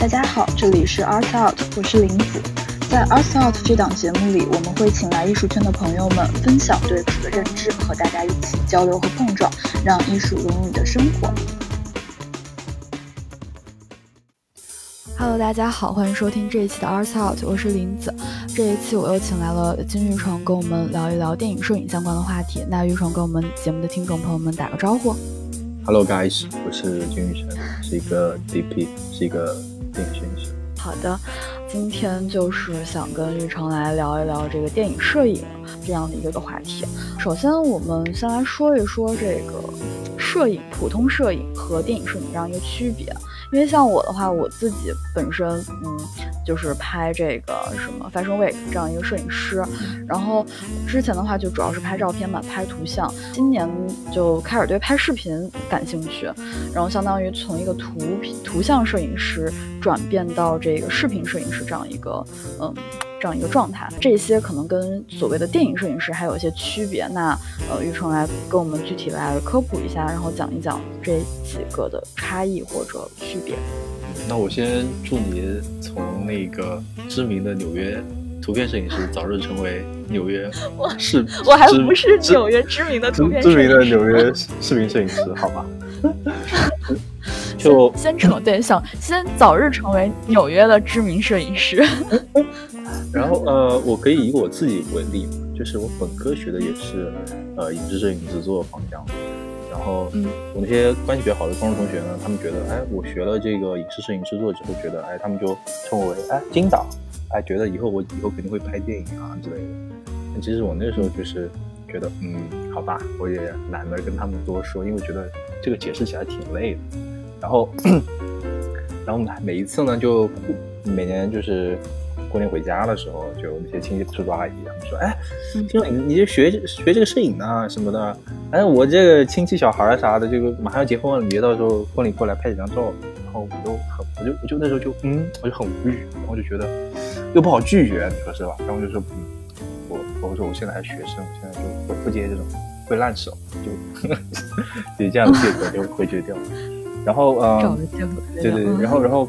大家好，这里是 Art Out，我是林子。在 Art Out 这档节目里，我们会请来艺术圈的朋友们分享对此的认知，和大家一起交流和碰撞，让艺术融入你的生活。Hello，大家好，欢迎收听这一期的 Art Out，我是林子。这一期我又请来了金玉成，跟我们聊一聊电影摄影相关的话题。那玉成跟我们节目的听众朋友们打个招呼。Hello guys，我是金玉成，是一个 DP，是一个电影摄影师。好的，今天就是想跟玉成来聊一聊这个电影摄影这样的一个个话题。首先，我们先来说一说这个摄影，普通摄影和电影摄影这样一个区别。因为像我的话，我自己本身，嗯，就是拍这个什么 Fashion Week 这样一个摄影师，然后之前的话就主要是拍照片嘛，拍图像。今年就开始对拍视频感兴趣，然后相当于从一个图图像摄影师转变到这个视频摄影师这样一个，嗯。这样一个状态，这些可能跟所谓的电影摄影师还有一些区别。那呃，玉成来跟我们具体来科普一下，然后讲一讲这几个的差异或者区别。那我先祝你从那个知名的纽约图片摄影师早日成为纽约 视，我还不是纽约知名的图片知名的纽约 视频摄影师，好吧？就先成对，想先早日成为纽约的知名摄影师。然后呃，我可以以我自己为例，就是我本科学的也是呃影视摄影制作方向。然后我那些关系比较好的高中同学呢，他们觉得，哎，我学了这个影视摄影制作之后，觉得，哎，他们就称我为哎金导，哎，觉得以后我以后肯定会拍电影啊之类的。但其实我那时候就是觉得，嗯，好吧，我也懒得跟他们多说，因为觉得这个解释起来挺累的。然后，然后每一次呢，就每年就是。过年回家的时候，就那些亲戚叔叔阿姨他们说：“哎，听说你你就学学这个摄影啊什么的。哎，我这个亲戚小孩儿啥的，这个马上要结婚了，你到时候婚礼过来拍几张照。”然后我就很，我就我就那时候就嗯，我就很无语，然后就觉得又不好拒绝，你说是吧？然后就说嗯，我我说我现在还学生，我现在就不不接这种会烂手，就 就这样的借口就回绝掉。然后嗯，对对对，然后然后。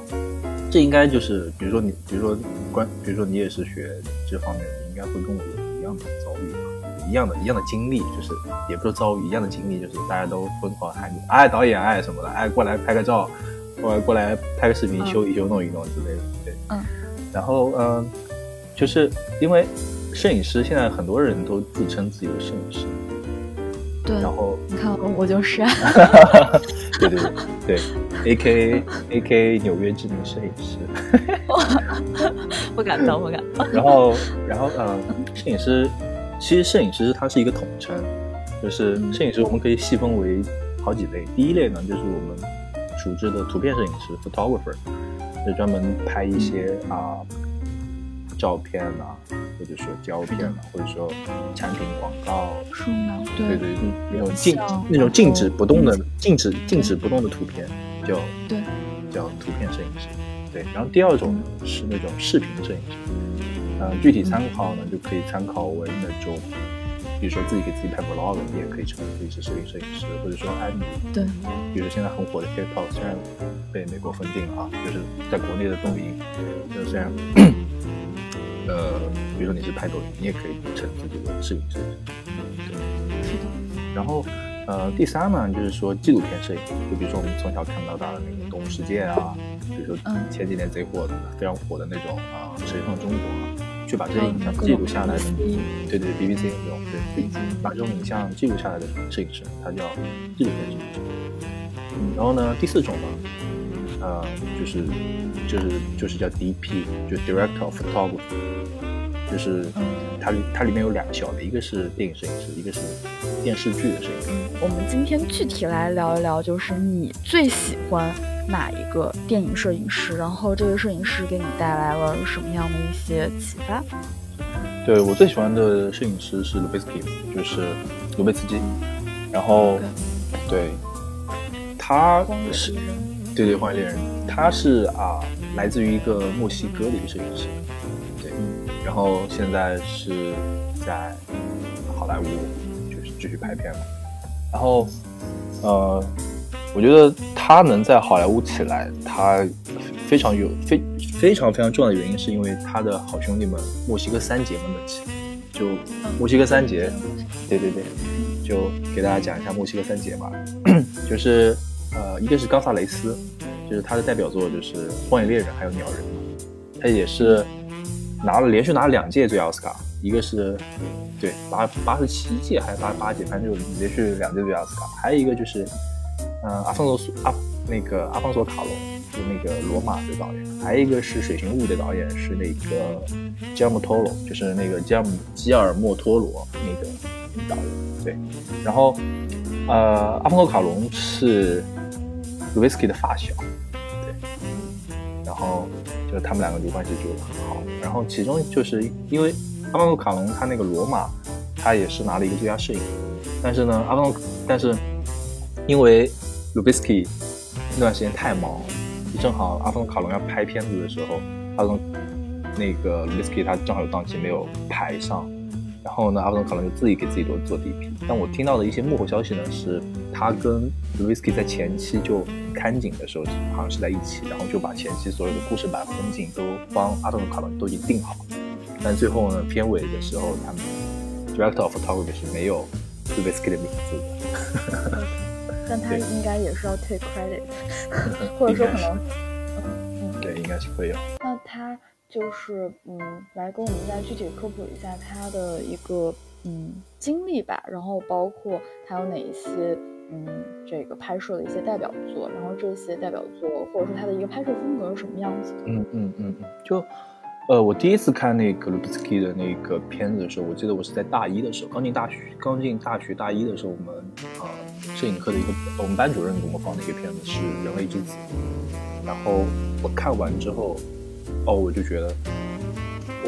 这应该就是，比如说你，比如说关，比如说你也是学这方面的，应该会跟我有一样的遭遇吧，一样的一样的经历，就是也不是遭遇，一样的经历，就是大家都疯狂喊你，哎，导演，哎，什么的，哎，过来拍个照，过来过来拍个视频，修一修，弄一弄之类的，对，嗯，然后嗯，就是因为摄影师现在很多人都自称自己的摄影师。对，然后你看我就是，对对对，A K A K 纽约知名摄影师，不敢当，不敢当。然后，然后，嗯，摄影师，其实摄影师它是一个统称，就是摄影师我们可以细分为好几类。第一类呢，就是我们熟知的图片摄影师 （photographer），就专门拍一些啊。照片啊，或者说胶片啊，或者说产品广告，是吗？对对对，那种静那种静止不动的静止静止不动的图片，叫对叫图片摄影师。对，然后第二种是那种视频摄影师。呃，具体参考呢，就可以参考为那种，比如说自己给自己拍 vlog，你也可以成为自己是视频摄影师，或者说哎，对，比如现在很火的 TikTok，虽然被美国封禁了啊，就是在国内的抖音，就虽然。呃，比如说你是拍抖音，你也可以称自己的摄影师。对，是的。然后，呃，第三呢，就是说纪录片摄影，就比如说我们从小看到大的那个《动物世界》啊，比如说前几年贼火的、非常火的那种啊，《谁上中国》，去把这些影像记录下来的，对对，BBC 那种，对，把这种影像记录下来的摄影师，他叫纪录片摄影师。然后呢，第四种呢，呃，就是就是就是叫 DP，就 Director of Photography。就是它它里面有两个小的，一个是电影摄影师，一个是电视剧的摄影师。我们今天具体来聊一聊，就是你最喜欢哪一个电影摄影师？然后这个摄影师给你带来了什么样的一些启发？对我最喜欢的摄影师是卢贝斯基，就是卢贝茨基。然后，对，他是对对荒野猎人，他是啊，来自于一个墨西哥的一个摄影师。对然后现在是在好莱坞，就是继续拍片嘛。然后，呃，我觉得他能在好莱坞起来，他非常有非非常非常重要的原因，是因为他的好兄弟们墨西哥三杰们的起，就墨西哥三杰，对对对，就给大家讲一下墨西哥三杰吧，就是呃，一个是冈萨雷斯，就是他的代表作就是《荒野猎人》还有《鸟人》，他也是拿了连续拿了两届最佳奥斯卡，一个是对八八十七届还是八十八届，反正就连续两届最佳奥斯卡，还有一个就是嗯阿方索阿那个阿方索卡隆。就那个罗马的导演，还有一个是《水形物》的导演是那个吉尔莫托罗，就是那个吉尔吉尔莫托罗那个导演。对，然后呃，阿方索卡隆是卢维斯基的发小，对，然后就他们两个就关系就很好。然后其中就是因为阿方索卡隆他那个罗马，他也是拿了一个最佳摄影，但是呢，阿方但是因为卢维斯基那段时间太忙。正好阿方卡隆要拍片子的时候，阿方那个 l i s k y 他正好有档期没有排上，然后呢，阿方卡隆就自己给自己做做 DP。但我听到的一些幕后消息呢，是他跟 l i s k y 在前期就看景的时候好像是在一起，然后就把前期所有的故事版风景都帮阿方卡隆都已经定好了。但最后呢，片尾的时候他们 Director of Photography 是没有 l i s k y 的名字的。但他应该也是要 take credit，或者说可能，嗯，对，应该是会有。那他就是嗯，来跟我们再具体科普一下他的一个嗯经历吧，然后包括他有哪一些嗯这个拍摄的一些代表作，然后这些代表作或者说他的一个拍摄风格是什么样子的？嗯嗯嗯嗯，就呃，我第一次看那个卢比斯基的那个片子的时候，我记得我是在大一的时候，刚进大学，刚进大学大一的时候，我们啊。摄影课的一个，我们班主任给我们放的一个片子是《人类之子》，然后我看完之后，哦，我就觉得，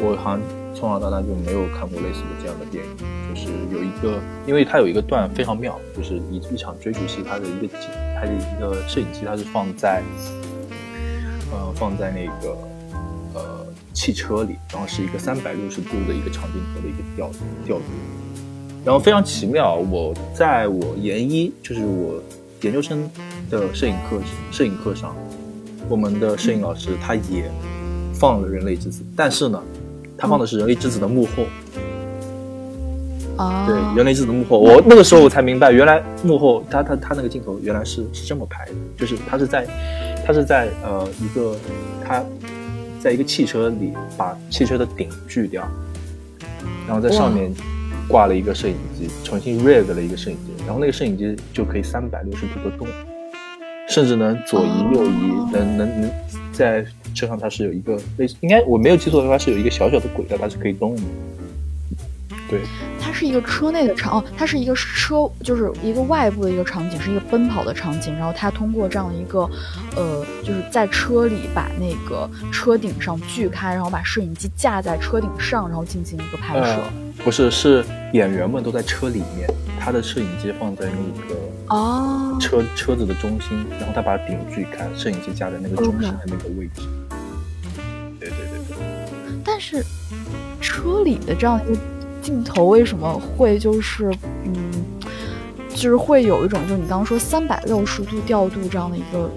我好像从小到大就没有看过类似的这样的电影，就是有一个，因为它有一个段非常妙，就是一一场追逐戏，它的一个景，它的一个摄影机，它是放在，呃，放在那个呃汽车里，然后是一个三百六十度的一个长镜头的一个调调度。然后非常奇妙，我在我研一，就是我研究生的摄影课摄影课上，我们的摄影老师他也放了《人类之子》，但是呢，他放的是《人类之子》的幕后。啊，对，《人类之子》的幕后，我那个时候我才明白，原来幕后他他他那个镜头原来是是这么拍的，就是他是在他是在呃一个他在一个汽车里把汽车的顶锯掉，然后在上面。挂了一个摄影机，重新 rig 了一个摄影机，然后那个摄影机就可以三百六十度的动，甚至能左移右移，能能能在车上它是有一个类似，应该我没有记错的话是有一个小小的轨道，它是可以动的。对，它是一个车内的场，哦，它是一个车，就是一个外部的一个场景，是一个奔跑的场景，然后它通过这样的一个，呃，就是在车里把那个车顶上锯开，然后把摄影机架在车顶上，然后进行一个拍摄。不是，是演员们都在车里面，他的摄影机放在那个哦车车子的中心，然后他把顶锯开，摄影机架在那个中心的那个位置。对对对对。但是车里的这样一个镜头为什么会就是嗯，就是会有一种就是你刚刚说三百六十度调度这样的一个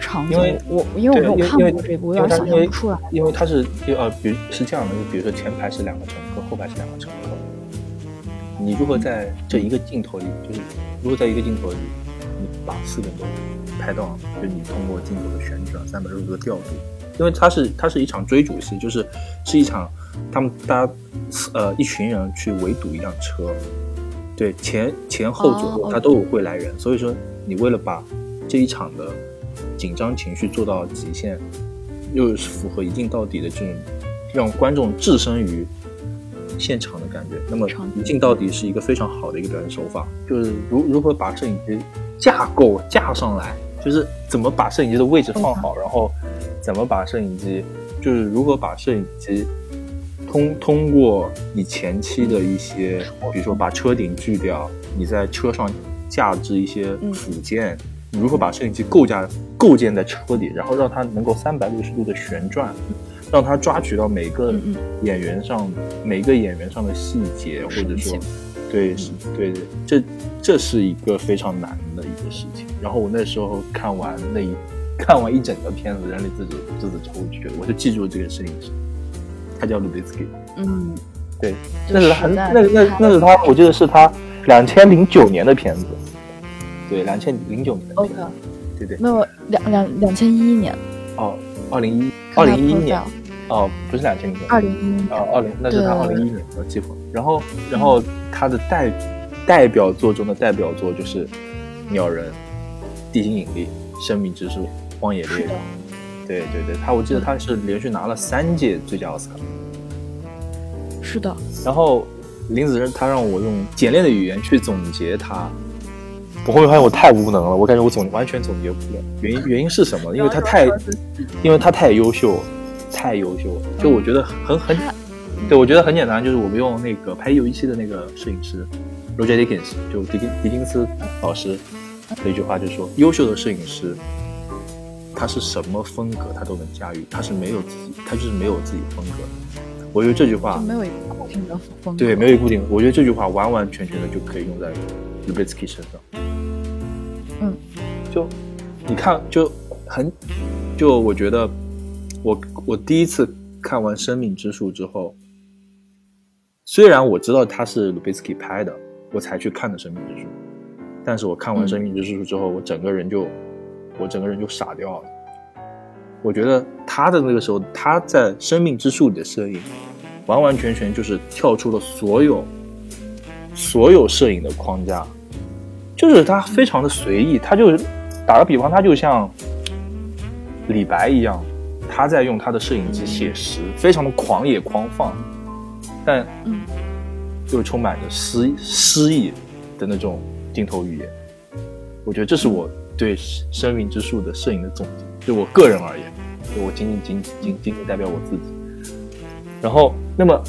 场景？我因为我没有看过这部，我有点想象不出来。因为它是呃，比如是这样的，就比如说前排是两个乘客，后排是两个乘客。你如何在这一个镜头里，就是如果在一个镜头里，你把四个人都拍到，就你通过镜头的旋转三百六十度的调度，因为它是它是一场追逐戏，就是是一场他们大家呃一群人去围堵一辆车，对前前后左右他都有会来人，所以说你为了把这一场的紧张情绪做到极限，又是符合一镜到底的这种让观众置身于。现场的感觉，那么一镜到底是一个非常好的一个表现手法，就是如如何把摄影机架构架上来，就是怎么把摄影机的位置放好，然后怎么把摄影机，就是如何把摄影机通通过你前期的一些，比如说把车顶锯掉，你在车上架置一些辅件，你如何把摄影机构架构建在车里，然后让它能够三百六十度的旋转。让他抓取到每个演员上每个演员上的细节，或者说，对，对对，这这是一个非常难的一个事情。然后我那时候看完那一看完一整个片子，人类自己自己就会觉得，我就记住这个摄影师，他叫卢比斯基。嗯，对，那是他，那那那是他，我记得是他两千零九年的片子。对，两千零九年的片子。对对。没有两两两千一一年。哦，二零一二零一一年。哦，不是两千零九。二零一一。哦，二零那是他二零一一年的记错。然后然后他的代代表作中的代表作就是《鸟人》《地心引力》《生命之树》《荒野猎人》。对对对，他我记得他是连续拿了三届最佳奥斯卡。是的。然后林子仁他让我用简练的语言去总结他，我后面发现我太无能了，我感觉我总完全总结不了。原因原因是什么？因为他太，因为他太优秀，太优秀了。就我觉得很很，对我觉得很简单，就是我们用那个拍《一九一七》的那个摄影师。Roger Deakins 就狄金狄金斯老师的一句话就是说，优秀的摄影师，他是什么风格他都能驾驭，他是没有自己，他就是没有自己风格。我觉得这句话没有一个固定的风格，对，没有一个固定。我觉得这句话完完全全的就可以用在 Lubitsky 身上。嗯，就你看，就很就我觉得，我我第一次看完《生命之树》之后，虽然我知道他是 Lubitsky 拍的。我才去看的《生命之树》，但是我看完《生命之树》之后，我整个人就，我整个人就傻掉了。我觉得他的那个时候，他在《生命之树》里的摄影，完完全全就是跳出了所有，所有摄影的框架，就是他非常的随意。他就打个比方，他就像李白一样，他在用他的摄影机写实，非常的狂野狂放，但嗯。又充满着诗诗意的那种镜头语言，我觉得这是我对《生命之树》的摄影的总结。就我个人而言，就我仅仅仅仅仅仅代表我自己。然后，那么，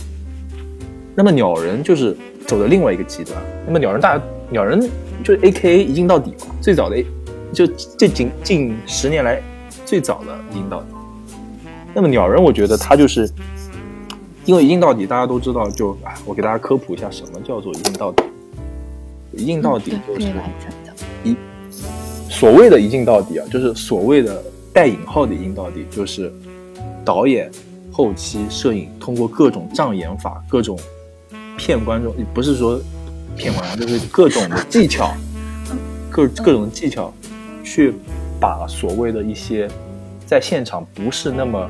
那么鸟人就是走的另外一个极端。那么鸟人大鸟人就是 A K A 一镜到底嘛，最早的就这近近十年来最早的一镜到底。那么鸟人，我觉得他就是。因为一镜到底，大家都知道，就我给大家科普一下，什么叫做一镜到底。一镜到底就是一所谓的一镜到底啊，就是所谓的带引号的一镜到底，就是导演、后期、摄影通过各种障眼法、各种骗观众，不是说骗观众，就是各种的技巧，各各种技巧，去把所谓的一些在现场不是那么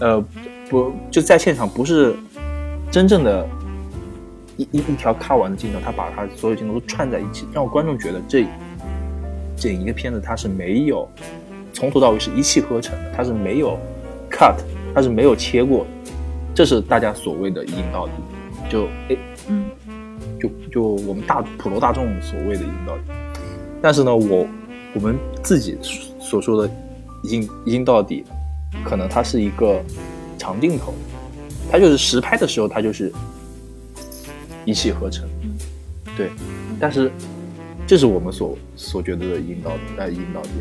呃。不就在现场，不是真正的一一一条看完的镜头，他把他所有镜头都串在一起，让观众觉得这这一个片子它是没有从头到尾是一气呵成的，它是没有 cut，它是没有切过的，这是大家所谓的一镜到底，就哎嗯，就就我们大普罗大众所谓的一镜到底，但是呢，我我们自己所说的一镜一镜到底，可能它是一个。长镜头，它就是实拍的时候，它就是一气呵成，对。但是，这是我们所所觉得的引导呃引导点。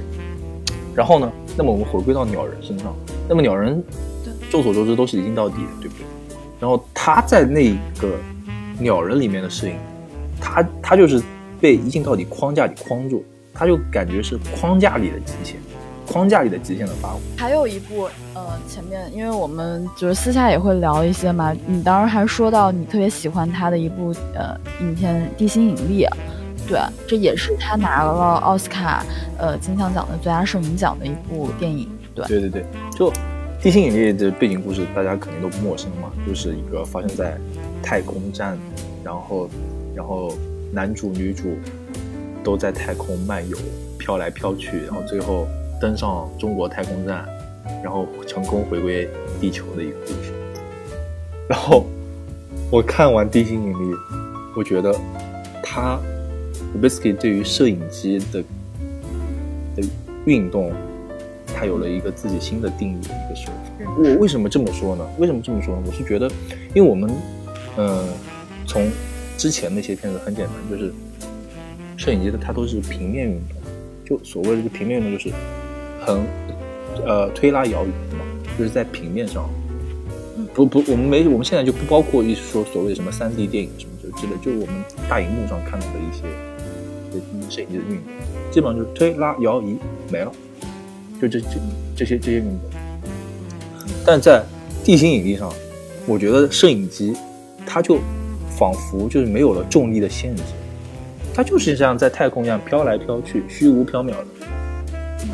然后呢，那么我们回归到鸟人身上，那么鸟人众所周知都是一镜到底的，对不对？然后他在那个鸟人里面的适应，他他就是被一镜到底框架里框住，他就感觉是框架里的极限。框架里的极限的发挥。还有一部，呃，前面因为我们就是私下也会聊一些嘛，你当时还说到你特别喜欢他的一部呃影片《地心引力》，对，这也是他拿了奥斯卡呃金像奖的最佳摄影奖的一部电影，对。对对对，就《地心引力》的背景故事大家肯定都不陌生嘛，就是一个发生在太空站，然后然后男主女主都在太空漫游，飘来飘去，然后最后。登上中国太空站，然后成功回归地球的一个故事。然后我看完《地心引力》，我觉得他 b i s k y 对于摄影机的的运动，他有了一个自己新的定义的一个说法。我为什么这么说呢？为什么这么说呢？我是觉得，因为我们，嗯，从之前那些片子很简单，就是摄影机的它都是平面运动，就所谓的这个平面运动就是。横，呃，推拉摇移嘛，就是在平面上，不不，我们没，我们现在就不包括一说所谓什么三 D 电影什么就之类，就是我们大荧幕上看到的一些，摄影机的运动，基本上就是推拉摇移没了，就这这这些这些运动。但在地心引力上，我觉得摄影机它就仿佛就是没有了重力的限制，它就是像在太空一样飘来飘去，虚无缥缈的，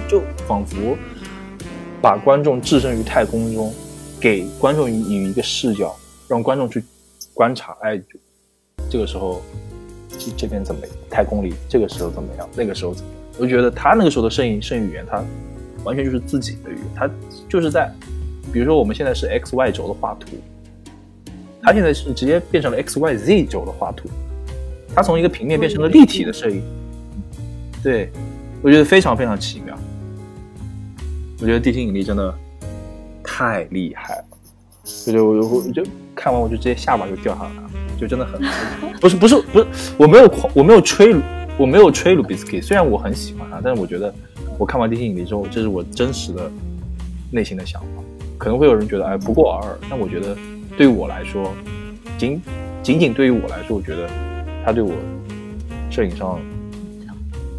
就仿佛把观众置身于太空中，给观众以一个视角，让观众去观察，哎，这个时候这这边怎么太空里这个时候怎么样，那个时候怎么样？我就觉得他那个时候的摄影摄影语言，他完全就是自己的语言，他就是在。比如说，我们现在是 x y 轴的画图，他现在是直接变成了 x y z 轴的画图，他从一个平面变成了立体的摄影。对，我觉得非常非常奇妙。我觉得地心引力真的太厉害了，我就我我就看完我就直接下巴就掉下来了，就真的很不是不是不是，我没有我没有吹我没有吹鲁比斯基，虽然我很喜欢他，但是我觉得我看完地心引力之后，这是我真实的内心的想法。可能会有人觉得哎不过尔尔，但我觉得对于我来说，仅仅仅对于我来说，我觉得他对我摄影上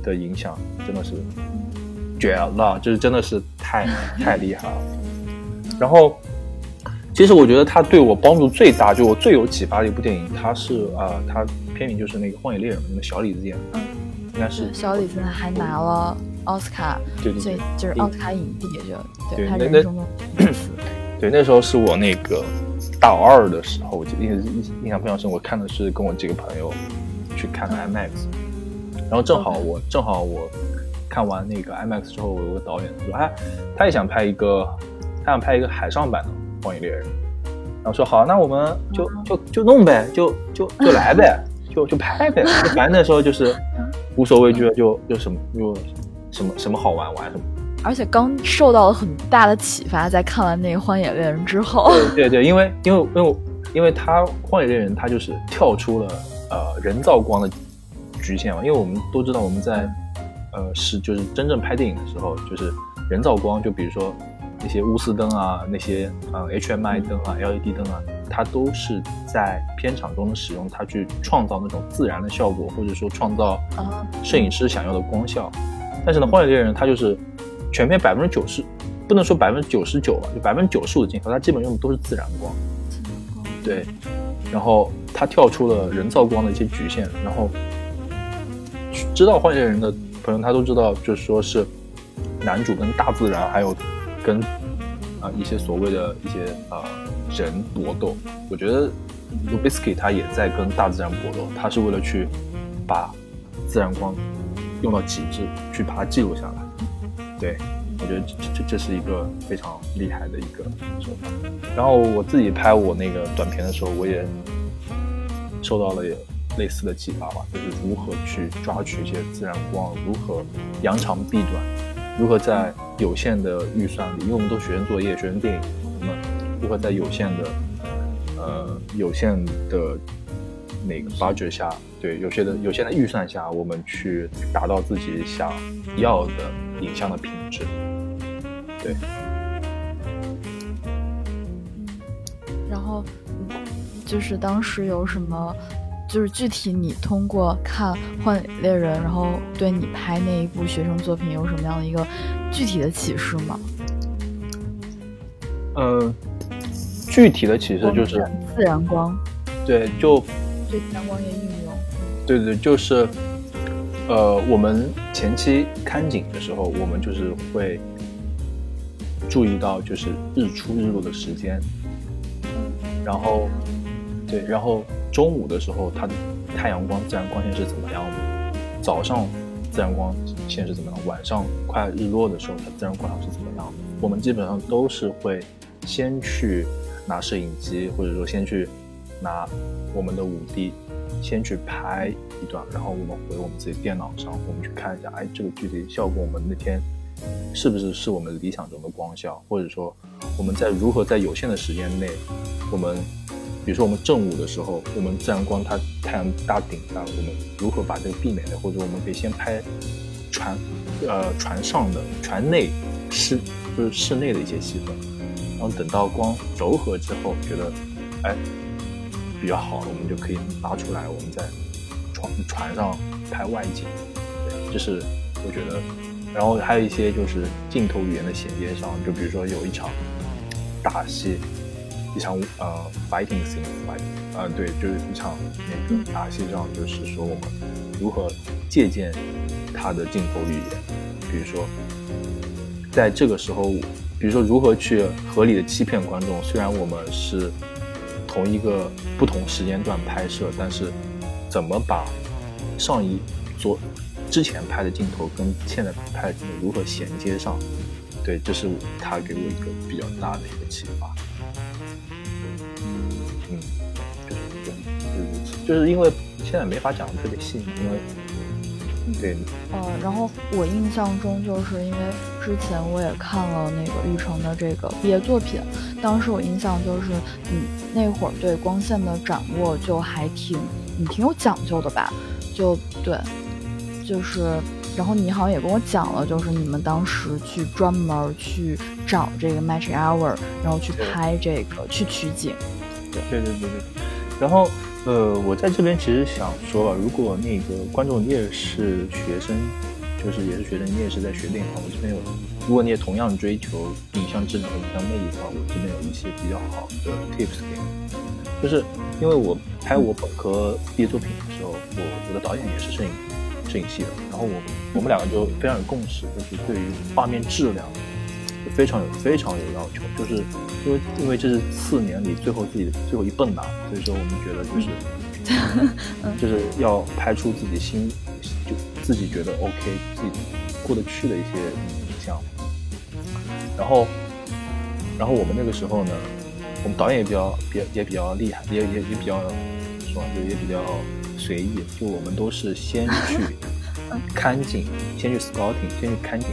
的影响真的是绝了，就是真的是太太厉害了。然后，其实我觉得他对我帮助最大，就我最有启发的一部电影，它是啊，它片名就是那个《荒野猎人》那个小李子演的，应该是小李子还拿了。奥斯卡，对对，就是奥斯卡影帝，就对他人生中的 对，那时候是我那个大二的时候，我记得印印象非常深。我看的是跟我几个朋友去看的 IMAX，然后正好我正好我看完那个 IMAX 之后，我有个导演说，哎，他也想拍一个，他想拍一个海上版的《荒野猎人》，然后说好，那我们就就就弄呗，就就就来呗，就就拍呗，反正那时候就是无所畏惧了，就就什么就。什么什么好玩玩什么，而且刚受到了很大的启发，在看完那个《荒野猎人》之后，对对，因为因为因为因为他《荒野猎人》他就是跳出了呃人造光的局限嘛，因为我们都知道我们在呃是就是真正拍电影的时候，就是人造光，就比如说那些钨丝灯啊，那些呃 HMI 灯啊、LED 灯啊，它都是在片场中的使用，它去创造那种自然的效果，或者说创造摄影师想要的光效。但是呢，荒野猎人它就是全片百分之九十，不能说百分之九十九吧，就百分之九十五的镜头，它基本用的都是自然光。对，然后它跳出了人造光的一些局限。然后知道荒野猎人的朋友，他都知道，就是说是男主跟大自然，还有跟啊一些所谓的一些啊人搏斗。我觉得 Lubisky 他也在跟大自然搏斗，他是为了去把自然光。用到极致去把它记录下来，对我觉得这这这是一个非常厉害的一个手法。然后我自己拍我那个短片的时候，我也受到了类似的启发吧，就是如何去抓取一些自然光，如何扬长避短，如何在有限的预算里，因为我们都学生作业、学生电影，那么如何在有限的呃有限的那个 budget 下。对，有些的有限的预算下，我们去达到自己想要的影像的品质。对。然后，就是当时有什么，就是具体你通过看《幻影猎人》，然后对你拍那一部学生作品有什么样的一个具体的启示吗？嗯，具体的启示就是自然光。对，就对自然光也运。对对，就是，呃，我们前期看景的时候，我们就是会注意到就是日出日落的时间，然后，对，然后中午的时候它的太阳光自然光线是怎么样的，早上自然光线是怎么样，晚上快日落的时候它自然光是怎么样的，我们基本上都是会先去拿摄影机，或者说先去拿我们的五 D。先去拍一段，然后我们回我们自己电脑上，我们去看一下，哎，这个具体效果，我们那天是不是是我们理想中的光效，或者说我们在如何在有限的时间内，我们比如说我们正午的时候，我们自然光它太阳大顶上，我们如何把这个避免的，或者我们可以先拍船，呃，船上的船内室就是室内的一些戏份，然后等到光柔和之后，觉得，哎。比较好，我们就可以拿出来，我们在船船上拍外景，对，这是我觉得然后还有一些就是镜头语言的衔接上，就比如说有一场打戏，一场呃 fighting scene fight 啊对，就是一场那个打戏上，就是说我们如何借鉴他的镜头语言，比如说在这个时候，比如说如何去合理的欺骗观众，虽然我们是同一个不同时间段拍摄，但是怎么把上一昨。之前拍的镜头跟现在拍的镜头如何衔接上？对，这是他给我一个比较大的一个启发。就是因为现在没法讲的特别细，因为对。呃，然后我印象中就是因为之前我也看了那个玉成的这个毕业作品，当时我印象就是你那会儿对光线的掌握就还挺你挺有讲究的吧？就对。就是，然后你好像也跟我讲了，就是你们当时去专门去找这个 match hour，然后去拍这个去取景。对对对对对。然后，呃，我在这边其实想说，如果那个观众你也是学生，就是也是学生，你也是在学电影的话，我这边有，如果你也同样追求影像质量和影像魅力的话，我这边有一些比较好的 tips 给你。就是因为我拍我本科毕业作品的时候，我我的导演也是摄影。摄影系的，然后我我们两个就非常有共识，就是对于画面质量非常有非常有要求，就是因为因为这是四年里最后自己的最后一蹦跶，所以说我们觉得就是 就是要拍出自己心就自己觉得 OK 自己过得去的一些影像，然后然后我们那个时候呢，我们导演也比较比也比较厉害，也也也比较说就也比较。随意，就我们都是先去 看景，先去 scouting，先去看景。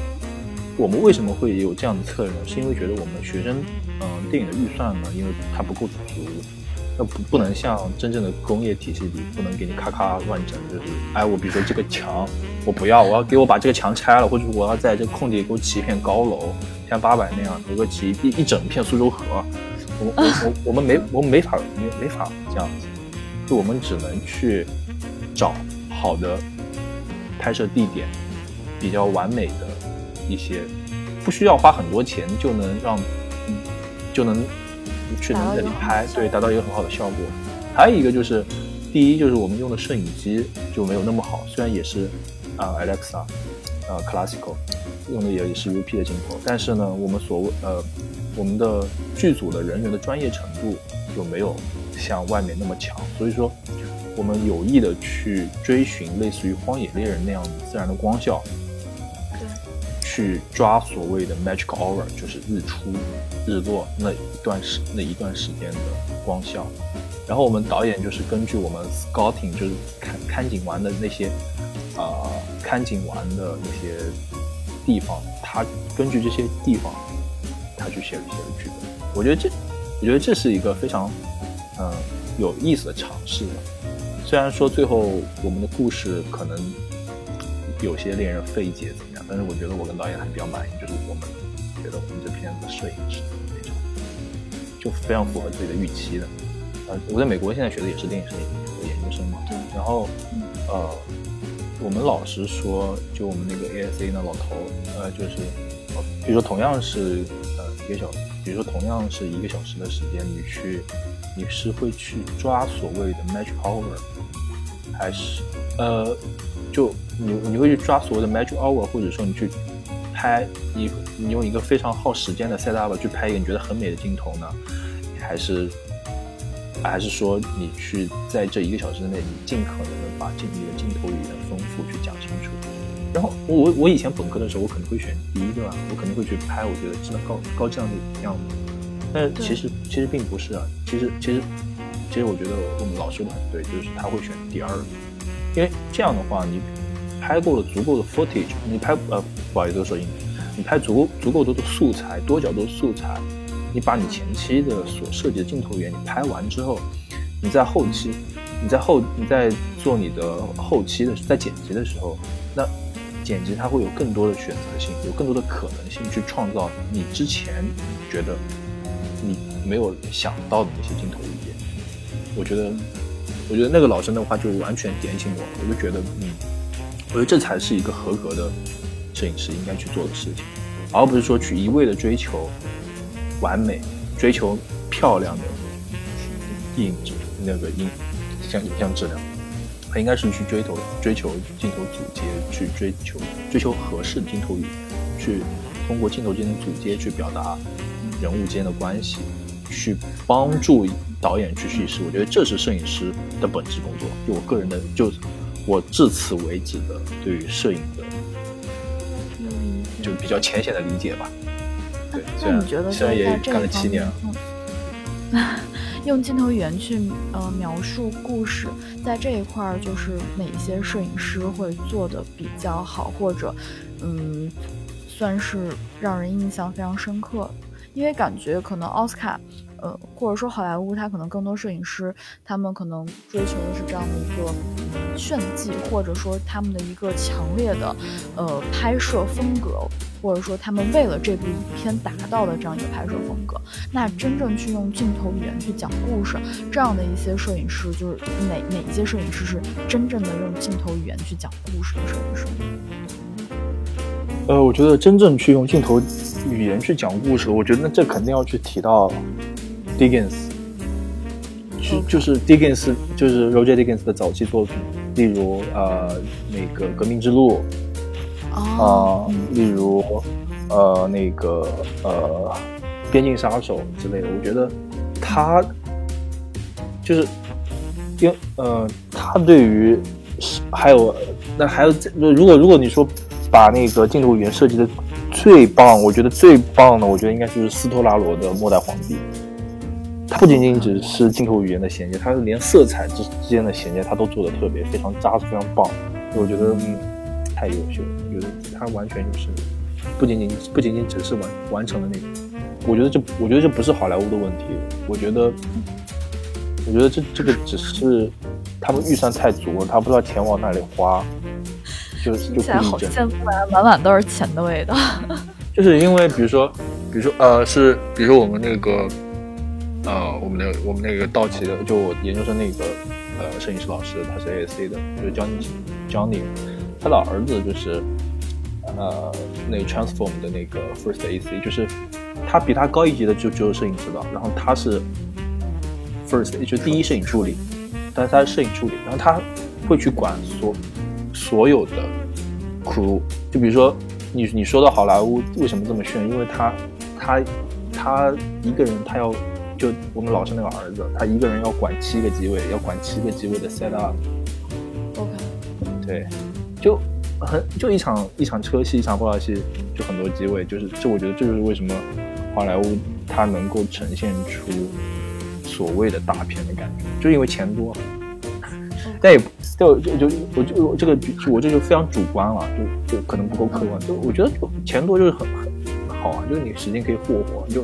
我们为什么会有这样的策略呢？是因为觉得我们学生，嗯，电影的预算呢，因为它不够足，那不不能像真正的工业体系里，不能给你咔咔乱整。就是，哎，我比如说这个墙，我不要，我要给我把这个墙拆了，或者我要在这个空地给我起一片高楼，像八百那样，给我起一一整片苏州河。我我我 我们没我们没法没没法这样子。就我们只能去找好的拍摄地点，比较完美的一些，不需要花很多钱就能让，就能去那里拍，对，达到一个很好的效果。还有一个就是，第一就是我们用的摄影机就没有那么好，虽然也是啊 Alexa，呃 Classical，用的也是 UP 的镜头，但是呢，我们所谓呃我们的剧组的人员的专业程度就没有。像外面那么强，所以说我们有意的去追寻类似于《荒野猎人》那样自然的光效，对，去抓所谓的 magic hour，就是日出、日落那一段时那一段时间的光效。然后我们导演就是根据我们 scouting，就是看看景完的那些啊看景完的那些地方，他根据这些地方，他去写了一些剧本。我觉得这，我觉得这是一个非常。嗯，有意思的尝试。虽然说最后我们的故事可能有些令人费解，但是我觉得我跟导演还比较满意，就是我们觉得我们这片子摄影是非常，就非常符合自己的预期的。呃，我在美国现在学的也是电影摄影研究生嘛，对。然后，呃，我们老师说，就我们那个 ASA 那老头，呃，就是，比如说同样是呃一个小时，比如说同样是一个小时的时间，你去。你是会去抓所谓的 magic hour，还是呃，就你你会去抓所谓的 magic hour，或者说你去拍你你用一个非常耗时间的 set up 去拍一个你觉得很美的镜头呢？还是还是说你去在这一个小时内，你尽可能的把镜你的镜头语言丰富去讲清楚？然后我我以前本科的时候，我可能会选第一个，我可能会去拍我觉得质量高高质量的样子。但是其实其实并不是啊，其实其实其实我觉得我们老师的很对就是他会选第二个，因为这样的话你拍够了足够的 footage，你拍呃不好意思说英，你拍足够足够多的素材，多角度素材，你把你前期的所设计的镜头语言你拍完之后，你在后期你在后你在做你的后期的在剪辑的时候，那剪辑它会有更多的选择性，有更多的可能性去创造你之前觉得。你没有想到的那些镜头语言，我觉得，我觉得那个老师的话就完全点醒我了，我就觉得，嗯，我觉得这才是一个合格的摄影师应该去做的事情，而不是说去一味的追求完美，追求漂亮的影质那个影像影像质量。他应该是去追求追求镜头组接，去追求追求合适的镜头语，去通过镜头间的组接去表达人物间的关系，去帮助导演去叙事。我觉得这是摄影师的本质工作。就我个人的，就我至此为止的对于摄影的，就比较浅显的理解吧。对，那你觉得虽然也干了七年了。用镜头语言去呃描述故事，在这一块儿就是哪些摄影师会做的比较好，或者嗯算是让人印象非常深刻。因为感觉可能奥斯卡，呃或者说好莱坞，它可能更多摄影师，他们可能追求的是这样的一个炫技，或者说他们的一个强烈的呃拍摄风格。或者说，他们为了这部影片达到的这样一个拍摄风格，那真正去用镜头语言去讲故事，这样的一些摄影师，就是哪哪一些摄影师是真正的用镜头语言去讲故事的摄影师？呃，我觉得真正去用镜头语言去讲故事，我觉得那这肯定要去提到 Diggins，去就是 Diggins，就是 Roger Diggins 的早期作品，例如呃那个《革命之路》。啊，例如，呃，那个，呃，边境杀手之类的，我觉得他就是，因呃，他对于还有那还有，如果如果你说把那个镜头语言设计的最棒，我觉得最棒的，我觉得应该就是斯托拉罗的《末代皇帝》，它不仅仅只是镜头语言的衔接，它是连色彩之之间的衔接，它都做的特别非常扎实，非常棒，我觉得嗯。太优秀了，觉得他完全就是不仅仅不仅仅只是完完成了那个，我觉得这我觉得这不是好莱坞的问题，我觉得我觉得这这个只是他们预算太足了，他不知道钱往哪里花，就就听起来好羡慕啊，满满都是钱的味道。就是因为比如说比如说呃是比如说我们那个呃我们的我们那个道奇的就我研究生那个呃摄影师老师他是 A S C 的，就是 Johnny Johnny。他的儿子就是，呃，那个 Transform 的那个 First AC，就是他比他高一级的就只有摄影指导，然后他是 First，就第一摄影助理，但是他是摄影助理，然后他会去管所所有的 crew，就比如说你你说到好莱坞为什么这么炫，因为他他他一个人他要就我们老师那个儿子，他一个人要管七个机位，要管七个机位的 set up，OK，对。就很就一场一场车戏，一场爆炸戏，就很多机位，就是这，我觉得这就是为什么好莱坞它能够呈现出所谓的大片的感觉，就因为钱多。但也就就就我就我这个就我这就非常主观了，就就可能不够客观。就我觉得就钱多就是很很好啊，就是你时间可以霍霍，就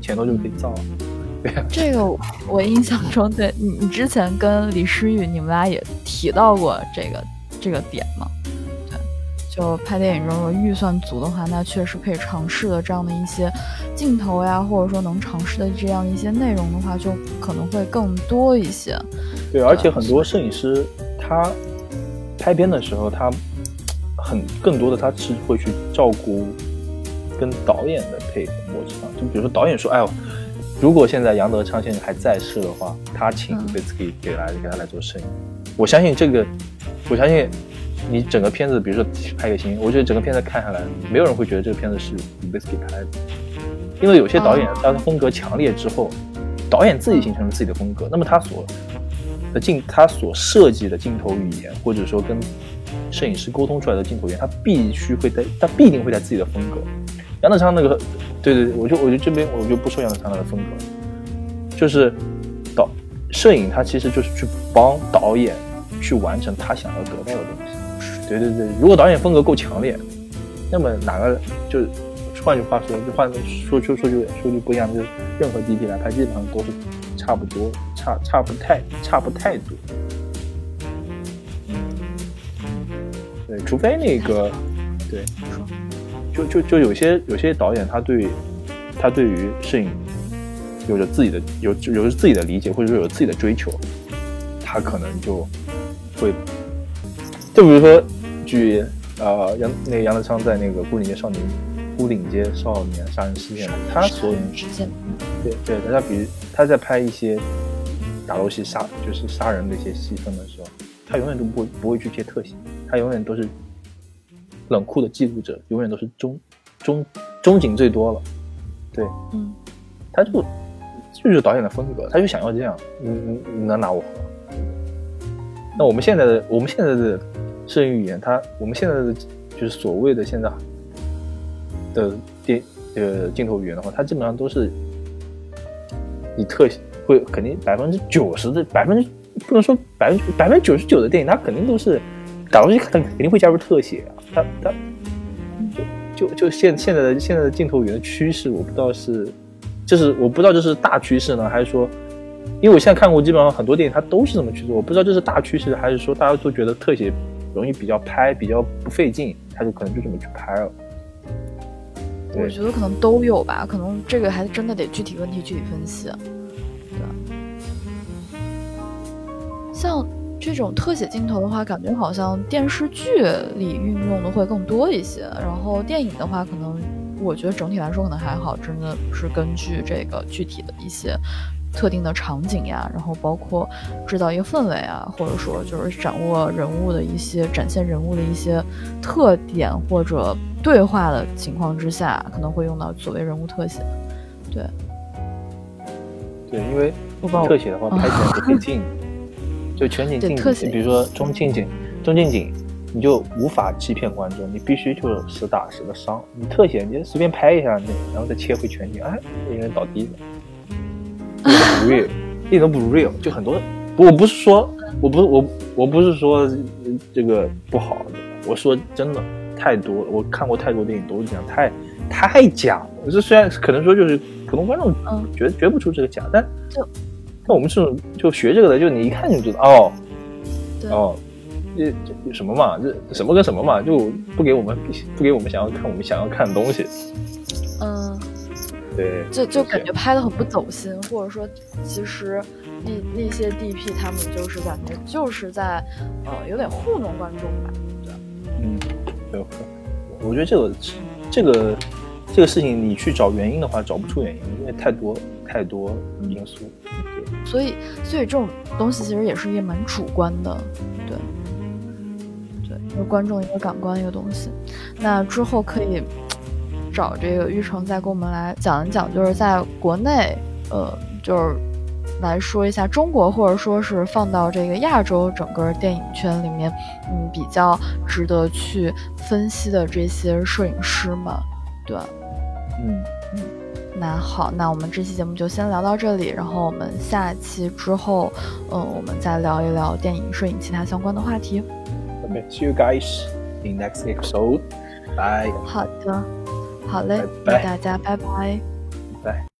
钱多就可以造。对呀，这个我印象中，对你你之前跟李诗雨你们俩也提到过这个。这个点嘛，对，就拍电影中的预算足的话，那确实可以尝试的这样的一些镜头呀，或者说能尝试的这样一些内容的话，就可能会更多一些。对，而且很多摄影师他拍片的时候，他很更多的他是会去照顾跟导演的配合模式上，就比如说导演说，哎呦，如果现在杨德昌先生还在世的话，他请 b i s k y 给来给他来做声音，我相信这个。我相信，你整个片子，比如说拍个星，我觉得整个片子看下来，没有人会觉得这个片子是 b i s k y 拍的，因为有些导演他的风格强烈之后，导演自己形成了自己的风格，那么他所的镜，他所设计的镜头语言，或者说跟摄影师沟通出来的镜头语言，他必须会在，他必定会在自己的风格。杨德昌那个，对对对，我就我就这边我就不说杨德昌那个风格，就是导摄影，他其实就是去帮导演。去完成他想要得到的东西。对对对，如果导演风格够强烈，那么哪个就换句话说，就换说说说句说句不一样的，就是任何 DP 来拍，基本上都是差不多，差差不太差不太多。对，除非那个，对，就就就有些有些导演，他对他对于摄影有着自己的有有着自己的理解，或者说有自己的追求，他可能就。会，就比如说，举呃杨那个杨德昌在那个《孤岭街少年》《孤岭街少年杀人事件》，他所有事件，对对，他比如他在拍一些打斗戏杀就是杀人的一些戏份的时候，他永远都不会不会去接特写，他永远都是冷酷的记录者，永远都是中中中景最多了，对，嗯，他就就是导演的风格，他就想要这样，你你你能拿我何？那我们现在的我们现在的摄影语言，它我们现在的就是所谓的现在的电呃镜头语言的话，它基本上都是以特写会肯定百分之九十的百分之不能说百分之百分之九十九的电影，它肯定都是打游戏肯肯定会加入特写啊，它它就就就现现在的现在的镜头语言的趋势，我不知道是就是我不知道这是大趋势呢，还是说。因为我现在看过基本上很多电影，它都是这么去做。我不知道这是大趋势，还是说大家都觉得特写容易比较拍，比较不费劲，他就可能就这么去拍了。我觉得可能都有吧，可能这个还真的得具体问题具体分析。对，像这种特写镜头的话，感觉好像电视剧里运用的会更多一些，然后电影的话，可能我觉得整体来说可能还好，真的是根据这个具体的一些。特定的场景呀，然后包括制造一个氛围啊，或者说就是掌握人物的一些展现人物的一些特点或者对话的情况之下，可能会用到所谓人物特写。对，对，因为特写的话拍起来不费劲，就全景近景，比如说中近景、中近景，你就无法欺骗观众，你必须就是实打实的伤。你特写，你就随便拍一下，然后再切回全景，哎，一个人倒地了。不 real，一点都不 real，就很多。我不是说，我不是我，我不是说这个不好。我说真的，太多，我看过太多电影都是这样，太太假了。这虽然可能说就是普通观众觉觉不出这个假，但就那我们这种就学这个的，就你一看就知道哦，哦，这这什么嘛，这什么跟什么嘛，就不给我们不给我们想要看我们想要看的东西。嗯。对，就就感觉拍的很不走心，或者说，其实那那些 DP 他们就是感觉就是在，呃，有点糊弄观众吧，对。嗯，对，我觉得这个这个这个事情，你去找原因的话，找不出原因，因为太多太多因素。对，所以所以这种东西其实也是一个蛮主观的，对，对，一个观众一个感官一个东西，那之后可以。找这个玉成再给我们来讲一讲，就是在国内，呃，就是来说一下中国，或者说是放到这个亚洲整个电影圈里面，嗯，比较值得去分析的这些摄影师们，对，嗯嗯，那好，那我们这期节目就先聊到这里，然后我们下期之后，嗯，我们再聊一聊电影摄影其他相关的话题。Okay，see you guys in next episode. Bye. 好的。好嘞，那大家拜拜。拜。